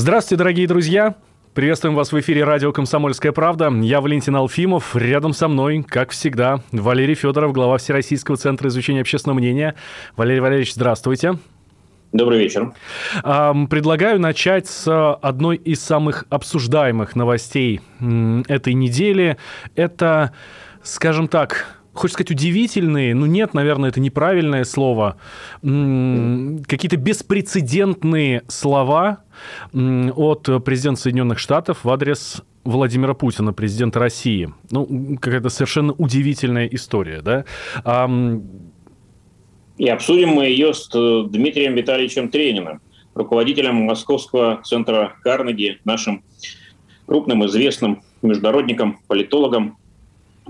Здравствуйте, дорогие друзья! Приветствуем вас в эфире радио «Комсомольская правда». Я Валентин Алфимов. Рядом со мной, как всегда, Валерий Федоров, глава Всероссийского центра изучения общественного мнения. Валерий Валерьевич, здравствуйте. Добрый вечер. Предлагаю начать с одной из самых обсуждаемых новостей этой недели. Это, скажем так, Хочется сказать, удивительные, ну нет, наверное, это неправильное слово, какие-то беспрецедентные слова от президента Соединенных Штатов в адрес Владимира Путина, президента России. Ну, какая-то совершенно удивительная история, да? И обсудим мы ее с э, Дмитрием Витальевичем Трениным, руководителем Московского центра Карнеги, нашим крупным известным международником, политологом.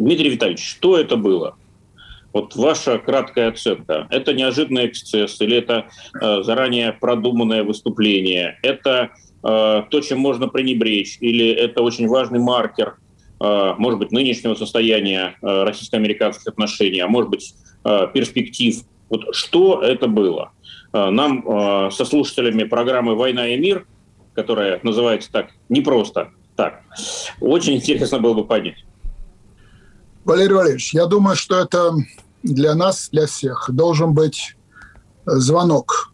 Дмитрий Витальевич, что это было? Вот ваша краткая оценка. Это неожиданный эксцесс или это э, заранее продуманное выступление? Это э, то, чем можно пренебречь? Или это очень важный маркер, э, может быть, нынешнего состояния э, российско-американских отношений, а может быть, э, перспектив? Вот что это было? Э, Нам э, со слушателями программы «Война и мир», которая называется так не просто так, очень интересно было бы понять. Валерий Валерьевич, я думаю, что это для нас, для всех, должен быть э, звонок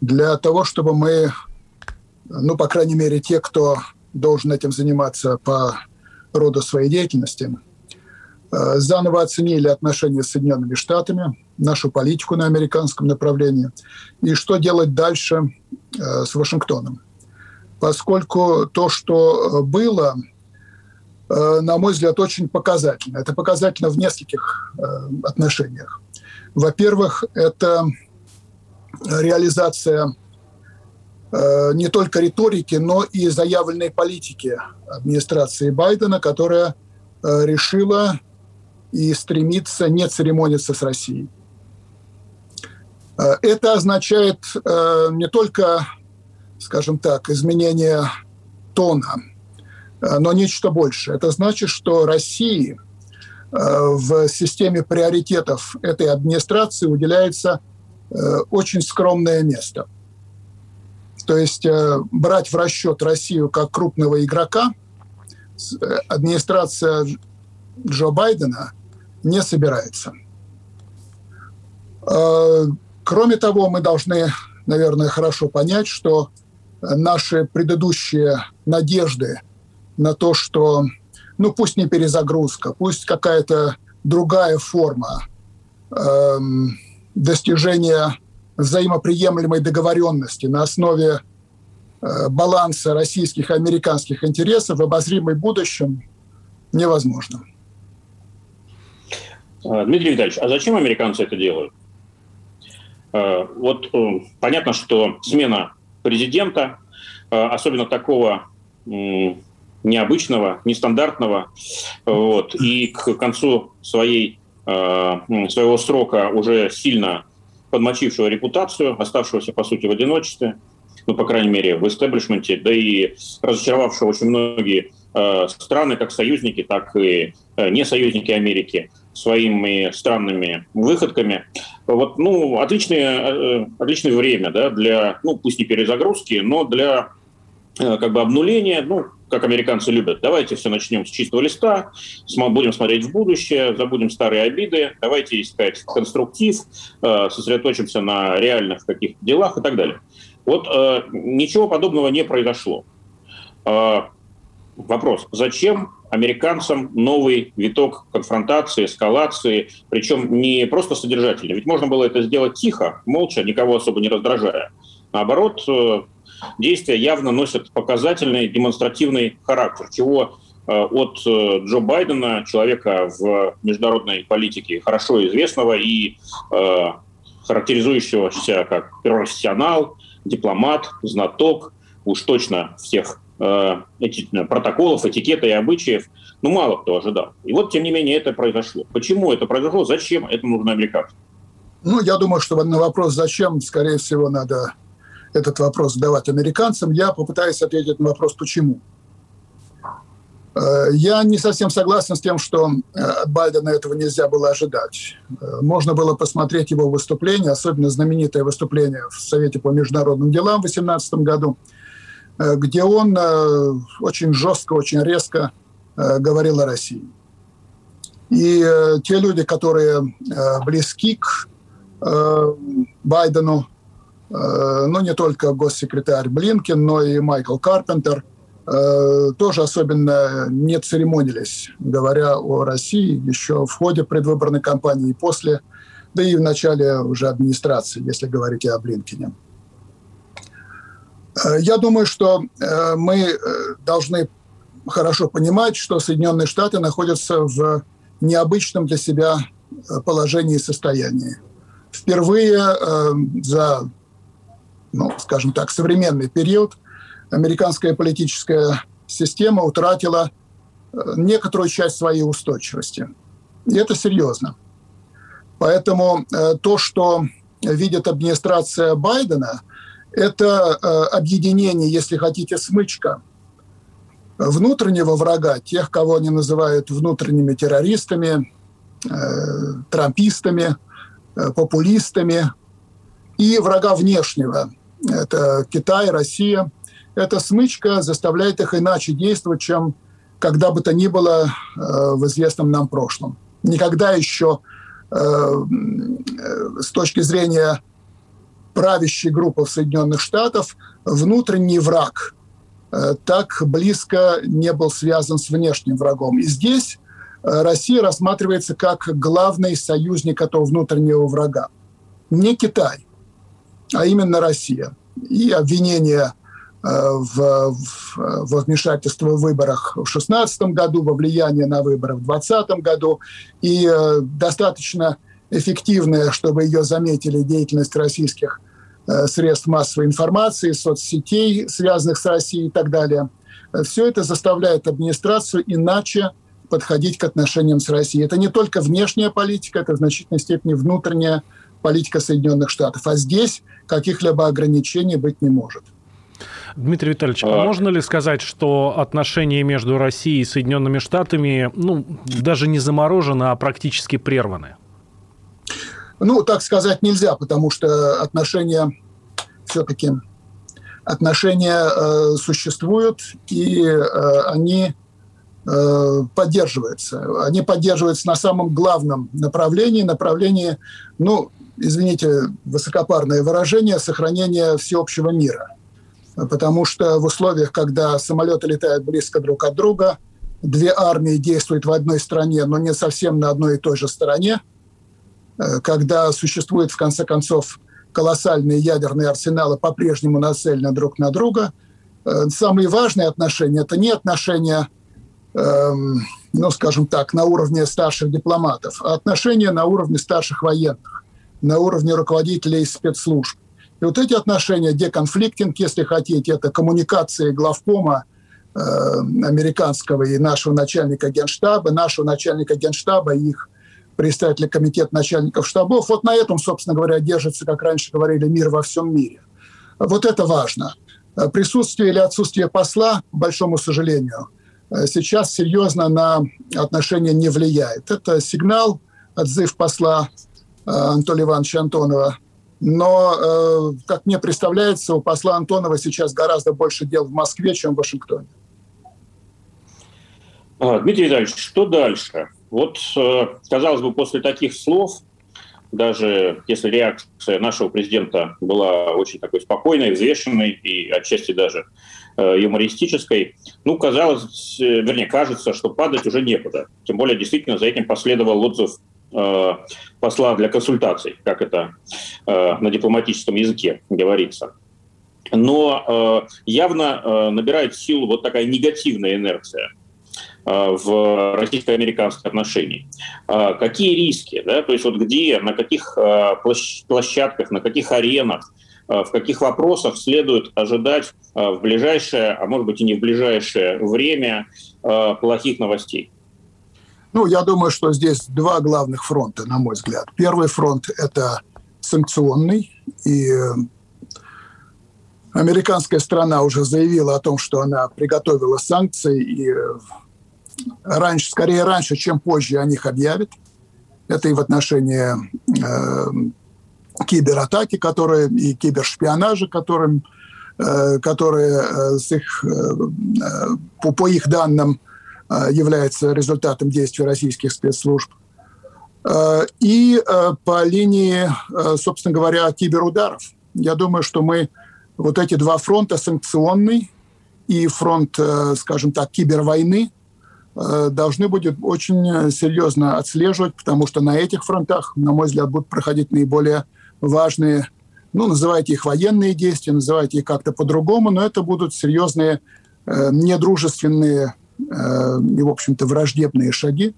для того, чтобы мы, ну, по крайней мере, те, кто должен этим заниматься по роду своей деятельности, э, заново оценили отношения с Соединенными Штатами, нашу политику на американском направлении и что делать дальше э, с Вашингтоном. Поскольку то, что было, на мой взгляд, очень показательно. Это показательно в нескольких э, отношениях. Во-первых, это реализация э, не только риторики, но и заявленной политики администрации Байдена, которая э, решила и стремится не церемониться с Россией. Э, Это означает э, не только, скажем так, изменение тона, э, но нечто большее. Это значит, что России э, в системе приоритетов этой администрации уделяется э, очень скромное место. То есть э, брать в расчет Россию как крупного игрока администрация Дж- Джо Байдена не собирается. Кроме того, мы должны, наверное, хорошо понять, что наши предыдущие надежды на то, что, ну пусть не перезагрузка, пусть какая-то другая форма эм, достижения взаимоприемлемой договоренности на основе э, баланса российских и американских интересов в обозримом будущем невозможно. Э, Дмитрий Витальевич, а зачем американцы это делают? Э, Вот э, понятно, что смена президента, особенно такого необычного, нестандартного, вот, и к концу своей, э, своего срока уже сильно подмочившего репутацию, оставшегося, по сути, в одиночестве, ну, по крайней мере, в истеблишменте, да и разочаровавшего очень многие э, страны, как союзники, так и э, не союзники Америки, своими странными выходками. Вот, ну, отличное, отличное время, да, для, ну, пусть не перезагрузки, но для как бы обнуления, ну, как американцы любят. Давайте все начнем с чистого листа, будем смотреть в будущее, забудем старые обиды, давайте искать конструктив, э, сосредоточимся на реальных каких-то делах и так далее. Вот э, ничего подобного не произошло. Э, Вопрос, зачем американцам новый виток конфронтации, эскалации, причем не просто содержательный, ведь можно было это сделать тихо, молча, никого особо не раздражая. Наоборот, действия явно носят показательный, демонстративный характер, чего э, от э, Джо Байдена, человека в международной политике хорошо известного и э, характеризующегося как профессионал, дипломат, знаток, уж точно всех э, протоколов, этикета и обычаев, ну, мало кто ожидал. И вот, тем не менее, это произошло. Почему это произошло? Зачем это нужно американцам? Ну, я думаю, что на вопрос «зачем», скорее всего, надо этот вопрос задавать американцам. Я попытаюсь ответить на вопрос «почему?». Э, я не совсем согласен с тем, что э, от Байдена этого нельзя было ожидать. Э, можно было посмотреть его выступление, особенно знаменитое выступление в Совете по международным делам в 2018 году, где он очень жестко, очень резко говорил о России. И те люди, которые близки к Байдену, ну не только госсекретарь Блинкин, но и Майкл Карпентер – Э, тоже особенно не церемонились, говоря о России еще в ходе предвыборной кампании и после, да и в начале уже администрации, если говорить о Блинкине. Э, я думаю, что э, мы должны хорошо понимать, что Соединенные Штаты находятся в необычном для себя положении и состоянии. Впервые за, ну, скажем так, современный период американская политическая система утратила э, некоторую часть своей устойчивости. И это серьезно. Поэтому э, то, что видит администрация Байдена, это э, объединение, если хотите, смычка внутреннего врага, тех, кого они называют внутренними террористами, трампистами, популистами, и врага внешнего. Это Китай, Россия – эта смычка заставляет их иначе действовать, чем когда бы то ни было э, в известном нам прошлом. Никогда еще э, с точки зрения правящей группы Соединенных Штатах внутренний враг э, так близко не был связан с внешним врагом. И здесь Россия рассматривается как главный союзник этого внутреннего врага. Не Китай, а именно Россия. И обвинения в, в, во вмешательство в выборах в 2016 году, во влияние на выборы в 2020 году. И э, достаточно эффективная, чтобы ее заметили, деятельность российских э, средств массовой информации, соцсетей, связанных с Россией и так далее. Все это заставляет администрацию иначе подходить к отношениям с Россией. Это не только внешняя политика, это в значительной степени внутренняя Соединенных Штатов. А здесь каких-либо ограничений быть не может. Дмитрий Витальевич, а можно ли сказать, что отношения между Россией и Соединенными Штатами, ну, даже не заморожены, а практически прерваны? Ну, так сказать нельзя, потому что отношения все-таки отношения э, существуют, и э, они э, поддерживаются. Они поддерживаются на самом главном направлении, направлении, ну, извините, высокопарное выражение, сохранения всеобщего мира – потому что в условиях, когда самолеты летают близко друг от друга, две армии действуют в одной стране, но не совсем на одной и той же стороне, э, когда существуют, в конце концов, колоссальные ядерные арсеналы, по-прежнему нацелены друг на друга, э, самые важные отношения – это не отношения, эм, ну, скажем так, на уровне старших дипломатов, а отношения на уровне старших военных, на уровне руководителей спецслужб. И вот эти отношения, деконфликтинг, если хотите, это коммуникации главкома э, американского и нашего начальника генштаба, нашего начальника генштаба и их представителя комитета начальников штабов. Вот на этом, собственно говоря, держится, как раньше говорили, мир во всем мире. Вот это важно. Присутствие или отсутствие посла, к большому сожалению, сейчас серьезно на отношения не влияет. Это сигнал, отзыв посла э, Анатолия Ивановича Антонова но, э, как мне представляется, у посла Антонова сейчас гораздо больше дел в Москве, чем в Вашингтоне. А, Дмитрий Витальевич, что дальше? Вот, э, казалось бы, после таких слов, даже если реакция нашего президента была очень такой спокойной, взвешенной и отчасти даже э, юмористической, ну, казалось, э, вернее, кажется, что падать уже некуда. Тем более, действительно, за этим последовал отзыв Э, посла для консультаций, как это э, на дипломатическом языке говорится. Но э, явно набирает силу вот такая негативная инерция в российско-американских отношениях. Какие риски? Да? То есть вот где, на каких площадках, на каких аренах в каких вопросах следует ожидать в ближайшее, а может быть и не в ближайшее время плохих новостей? Ну, я думаю, что здесь два главных фронта, на мой взгляд. Первый фронт – это санкционный, и американская страна уже заявила о том, что она приготовила санкции, и раньше, скорее раньше, чем позже о них объявит. Это и в отношении э, кибератаки, которые и кибершпионажа, которым, э, которые э, с их, э, э по, по их данным э, является результатом действий российских спецслужб. Э, и э, по линии, э, собственно говоря, киберударов. Я думаю, что мы вот эти два фронта, санкционный и фронт, скажем так, кибервойны, должны будет очень серьезно отслеживать, потому что на этих фронтах, на мой взгляд, будут проходить наиболее важные, ну, называйте их военные действия, называйте их как-то по-другому, но это будут серьезные недружественные и, в общем-то, враждебные шаги,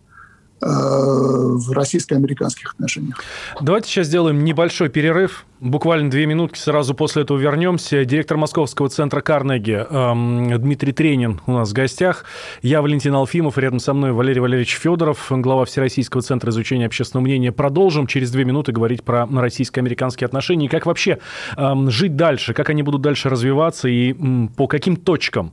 Э, в российско-американских отношениях. Давайте сейчас сделаем небольшой перерыв. Буквально две минутки, сразу после этого вернемся. Директор Московского центра Карнеги эм, Дмитрий Тренин у нас в гостях. Я Валентин Алфимов, рядом со мной Валерий Валерьевич Федоров, глава Всероссийского центра изучения общественного мнения. Продолжим через две минуты говорить про российско-американские отношения и как вообще эм, жить дальше, как они будут дальше развиваться и по каким точкам,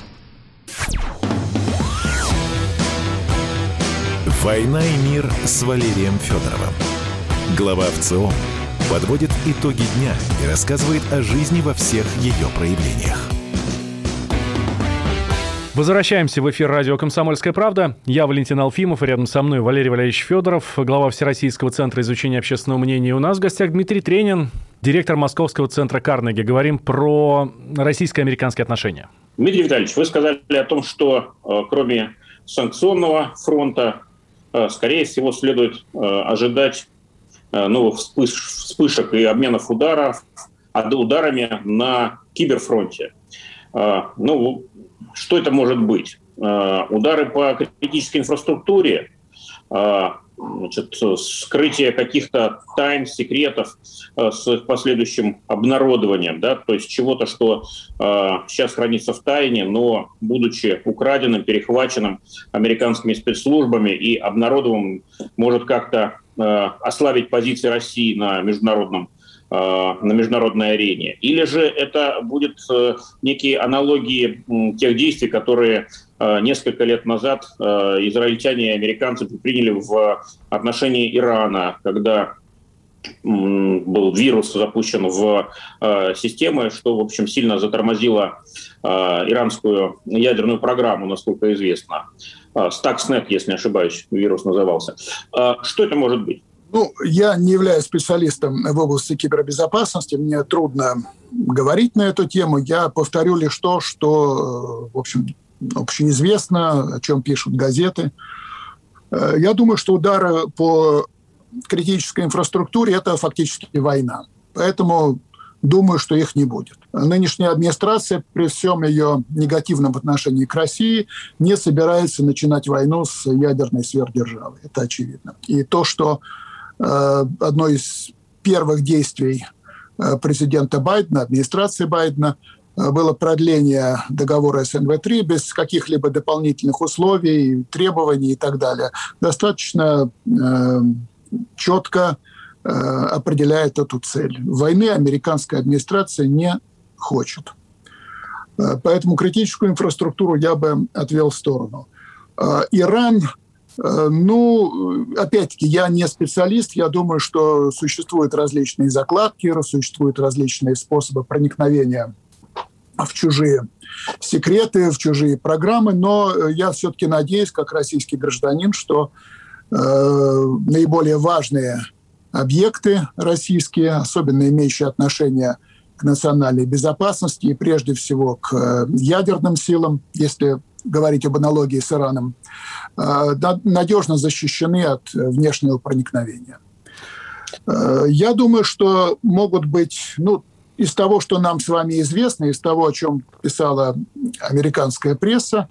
«Война и мир» с Валерием Федоровым. Глава ВЦО подводит итоги дня и рассказывает о жизни во всех ее проявлениях. Возвращаемся в эфир радио «Комсомольская правда». Я Валентин Алфимов, и рядом со мной Валерий Валерьевич Федоров, глава Всероссийского центра изучения общественного мнения. У нас в гостях Дмитрий Тренин, директор Московского центра Карнеги. Говорим про российско-американские отношения. Дмитрий Витальевич, вы сказали о том, что э, кроме санкционного фронта скорее всего, следует э, ожидать э, новых вспышек и обменов ударов, ударами на киберфронте. Ну, что это может быть? Удары по критической инфраструктуре, значит, скрытие каких-то тайн, секретов э, с последующим обнародованием, да, то есть чего-то, что э, сейчас хранится в тайне, но будучи украденным, перехваченным американскими спецслужбами и обнародованным, может как-то э, ослабить позиции России на международном Э, на международной арене. Или же это будет некие аналогии тех действий, которые несколько лет назад израильтяне и американцы приняли в отношении Ирана, когда был вирус запущен в системы, что, в общем, сильно затормозило иранскую ядерную программу, насколько известно. Stuxnet, если не ошибаюсь, вирус назывался. Что это может быть? Ну, я не являюсь специалистом в области кибербезопасности, мне трудно говорить на эту тему. Я повторю лишь то, что, в общем, общеизвестно, о чем пишут газеты. Э, я думаю, что удары по критической инфраструктуре – это фактически война. Поэтому думаю, что их не будет. Нынешняя администрация, при всем ее негативном отношении к России, не собирается начинать войну с ядерной сверхдержавой. Это очевидно. И то, что Э, одно из первых действий э, президента Байдена, администрации Байдена, было продление договора СНВ-3 без каких-либо дополнительных условий, требований и так далее. Достаточно э, четко э, определяет эту цель. Войны американская администрация не хочет. Поэтому критическую инфраструктуру я бы отвел в сторону. Иран Э, ну, опять-таки, я не специалист. Я думаю, что существуют различные закладки, существуют различные способы проникновения в чужие секреты, в чужие программы. Но я все-таки надеюсь, как российский гражданин, что э, наиболее важные объекты российские, особенно имеющие отношение к национальной безопасности и прежде всего к э, ядерным силам, если говорить об аналогии с Ираном, э, надежно защищены от внешнего проникновения. Э, я думаю, что могут быть, ну, из того, что нам с вами известно, из того, о чем писала американская пресса,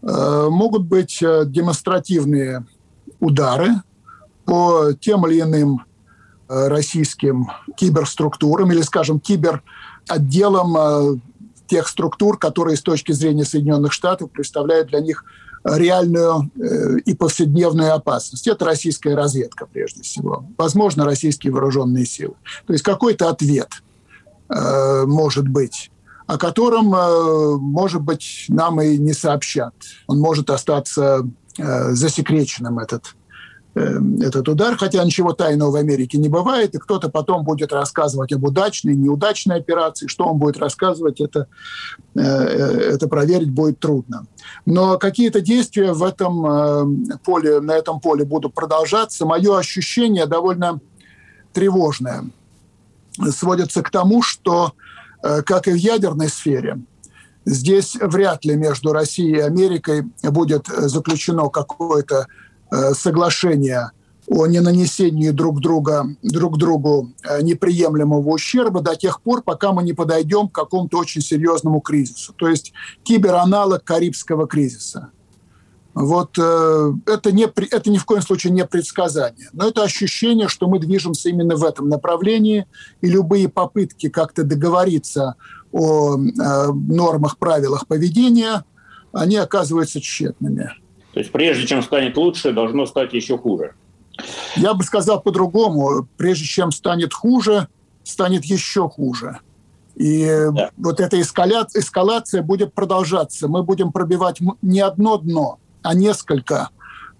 могут быть демонстративные удары по тем или иным э, российским киберструктурам или, скажем, киберотделам э, тех структур, которые с точки зрения Соединенных Штатов представляют для них реальную э, и повседневную опасность. Это российская разведка, прежде всего. Возможно, российские вооруженные силы. То есть какой-то ответ может быть о котором, может быть, нам и не сообщат. Он может остаться засекреченным, этот этот удар, хотя ничего тайного в Америке не бывает, и кто-то потом будет рассказывать об удачной, неудачной операции, что он будет рассказывать, это, э, э, это проверить будет трудно. Но какие-то действия в этом э, поле, на этом поле будут продолжаться. Мое ощущение довольно тревожное. Сводится к тому, что, как и в ядерной сфере, здесь вряд ли между Россией и Америкой будет заключено какое-то Э, соглашения о ненанесении друг, друга, друг другу э, неприемлемого ущерба до тех пор, пока мы не подойдем к какому-то очень серьезному кризису. То есть кибераналог Карибского кризиса. Вот э, это, не, это ни в коем случае не предсказание, но это ощущение, что мы движемся именно в этом направлении, и любые попытки как-то договориться о э, нормах, правилах поведения, они оказываются тщетными. То есть прежде чем станет лучше, должно стать еще хуже. Я бы сказал по-другому. Прежде чем станет хуже, станет еще хуже. И да. вот эта эскаляция, эскалация будет продолжаться. Мы будем пробивать не одно дно, а несколько,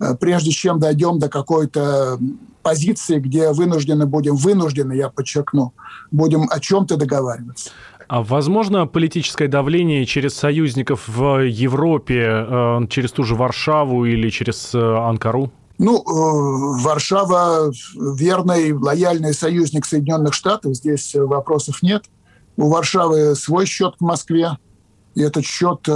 э, прежде чем дойдем до какой-то позиции, где вынуждены будем, вынуждены, я подчеркну, будем о чем-то договариваться. А возможно политическое давление через союзников в Европе, э, через ту же Варшаву или через э, Анкару? Ну, Варшава верный, лояльный союзник Соединенных Штатов, здесь вопросов нет. У Варшавы свой счет к Москве, и этот счет,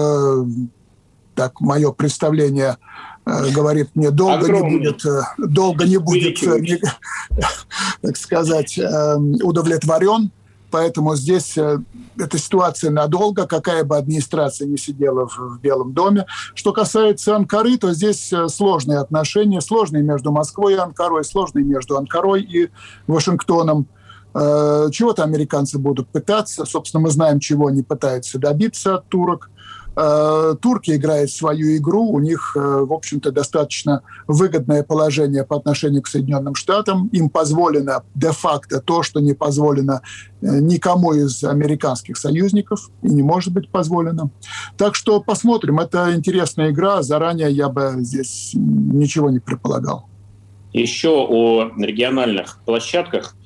так мое представление говорит мне, долго Огромный. не будет, долго не будет, так сказать, удовлетворен. Поэтому здесь э, эта ситуация надолго, какая бы администрация ни сидела в, в Белом доме. Что касается Анкары, то здесь э, сложные отношения, сложные между Москвой и Анкарой, сложные между Анкарой и Вашингтоном. Э, чего-то американцы будут пытаться. Собственно, мы знаем, чего они пытаются добиться от турок. Э, турки играют свою игру, у них, э, в общем-то, достаточно выгодное положение по отношению к Соединенным Штатам. Им позволено де-факто то, что не позволено э, никому из американских союзников и не может быть позволено. Так что посмотрим. Это интересная игра. Заранее я бы здесь ничего не предполагал. Еще о региональных площадках.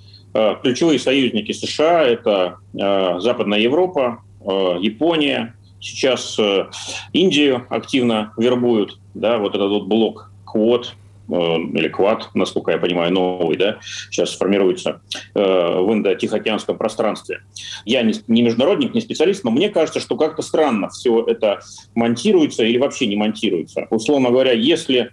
Ключевые союзники США – это Западная Европа, Япония, Сейчас э, Индию активно вербуют, да, вот этот вот блок квот, э, или квад, насколько я понимаю, новый, да, сейчас формируется э, в Индо-Тихоокеанском пространстве. Я не, международник, не специалист, но мне кажется, что как-то странно все это монтируется или вообще не монтируется. Условно говоря, если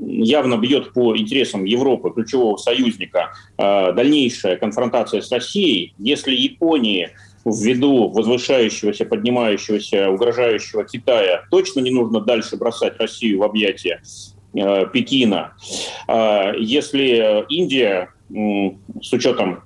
явно бьет по интересам Европы, ключевого союзника, дальнейшая конфронтация с Россией, если Японии ввиду возвышающегося, поднимающегося, угрожающего Китая точно не нужно дальше бросать Россию в объятия э, Пекина. Э, если Индия э, с учетом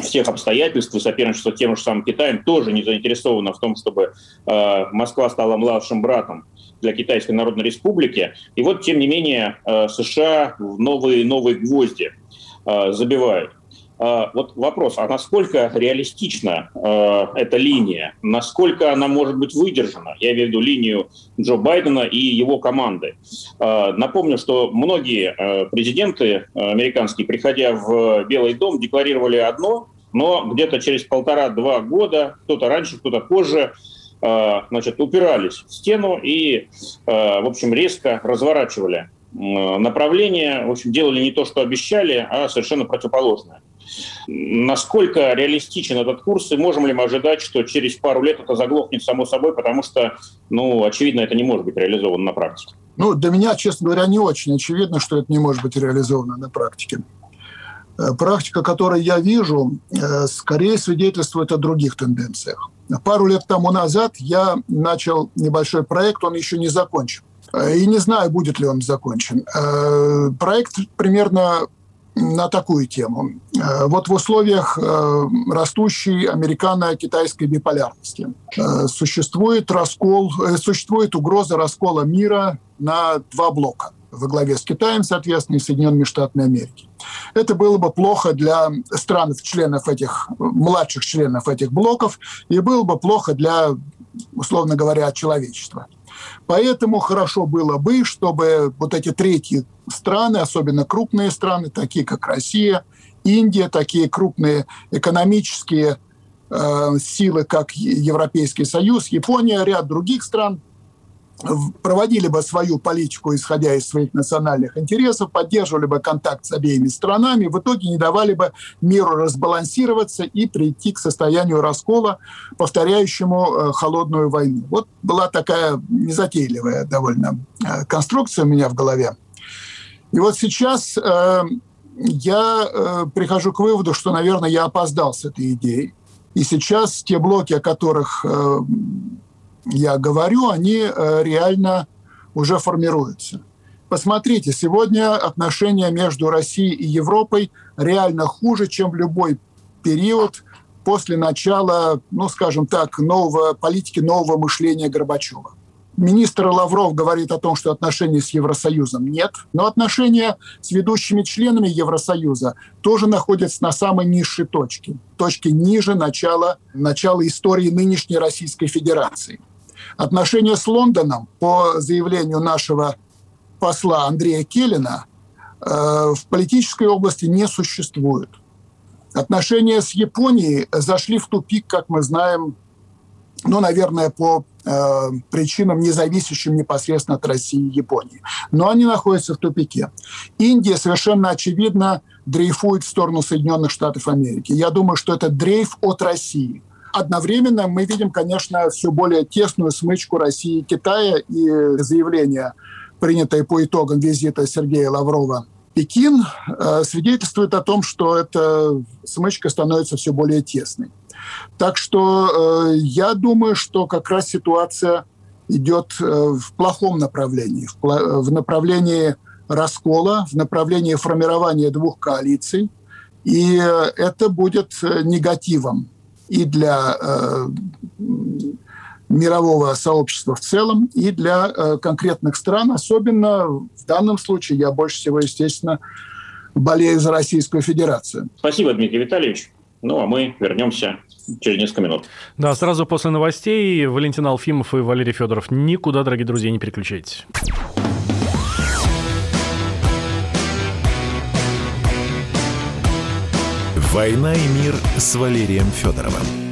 всех обстоятельств и соперничества тем же самым Китаем тоже не заинтересована в том, чтобы э, Москва стала младшим братом для Китайской Народной Республики. И вот, тем не менее, э, США в новые, новые гвозди э, забивают. А, вот вопрос, а насколько реалистична э, эта линия? Насколько она может быть выдержана? Я имею в виду линию Джо Байдена и его команды. Э, напомню, что многие президенты американские, приходя в Белый дом, декларировали одно, но где-то через полтора-два года, кто-то раньше, кто-то позже, значит, упирались в стену и, в общем, резко разворачивали направление, в общем, делали не то, что обещали, а совершенно противоположное. Насколько реалистичен этот курс, и можем ли мы ожидать, что через пару лет это заглохнет само собой, потому что, ну, очевидно, это не может быть реализовано на практике? Ну, для меня, честно говоря, не очень очевидно, что это не может быть реализовано на практике. Э, практика, которую я вижу, э, скорее свидетельствует о других тенденциях. Пару лет тому назад я начал небольшой проект, он еще не закончен. Э, и не знаю, будет ли он закончен. Проект примерно на такую тему. Э, вот в условиях э, растущей американо-китайской биполярности э, существует раскол, существует угроза раскола мира на два блока во главе с Китаем, соответственно, и Соединенными Штатами Америки. Это было бы плохо для стран, членов этих, младших членов этих блоков, и было бы плохо для, условно говоря, человечества. Поэтому хорошо было бы, чтобы вот эти третьи страны, особенно крупные страны, такие как Россия, Индия, такие крупные экономические э, силы, как Европейский Союз, Япония, ряд других стран, проводили бы свою политику, исходя из своих национальных интересов, поддерживали бы контакт с обеими странами, в итоге не давали бы миру разбалансироваться и прийти к состоянию раскола, повторяющему э, холодную войну. Вот была такая незатейливая довольно э, конструкция у меня в голове. И вот сейчас э, я прихожу к выводу, что, наверное, я опоздал с этой идеей. И сейчас те блоки, о которых я говорю, они э, реально уже формируются. Посмотрите, сегодня отношения между Россией и Европой реально хуже, чем в любой период после начала, ну, скажем так, нового политики, нового мышления Горбачева. Министр Лавров говорит о том, что отношения с Евросоюзом нет, но отношения с ведущими членами Евросоюза тоже находятся на самой низшей точке, точке ниже начала, начала истории нынешней Российской Федерации. Отношения с Лондоном, по заявлению нашего посла Андрея Келлина, э, в политической области не существуют. Отношения с Японией зашли в тупик, как мы знаем, ну, наверное, по э, причинам, не зависящим непосредственно от России и Японии. Но они находятся в тупике. Индия совершенно очевидно дрейфует в сторону Соединенных Штатов Америки. Я думаю, что это дрейф от России. Одновременно мы видим, конечно, все более тесную смычку России и Китая и заявление, принятое по итогам визита Сергея Лаврова Пекин, э, свидетельствует о том, что эта смычка становится все более тесной. Так что э, я думаю, что как раз ситуация идет э, в плохом направлении, в, в направлении раскола, в направлении формирования двух коалиций. И это будет негативом и для э, мирового сообщества в целом, и для э, конкретных стран. Особенно в данном случае я больше всего, естественно, болею за Российскую Федерацию. Спасибо, Дмитрий Витальевич. Ну, а мы вернемся через несколько минут. Да, сразу после новостей Валентин Алфимов и Валерий Федоров. Никуда, дорогие друзья, не переключайтесь. «Война и мир» с Валерием Федоровым.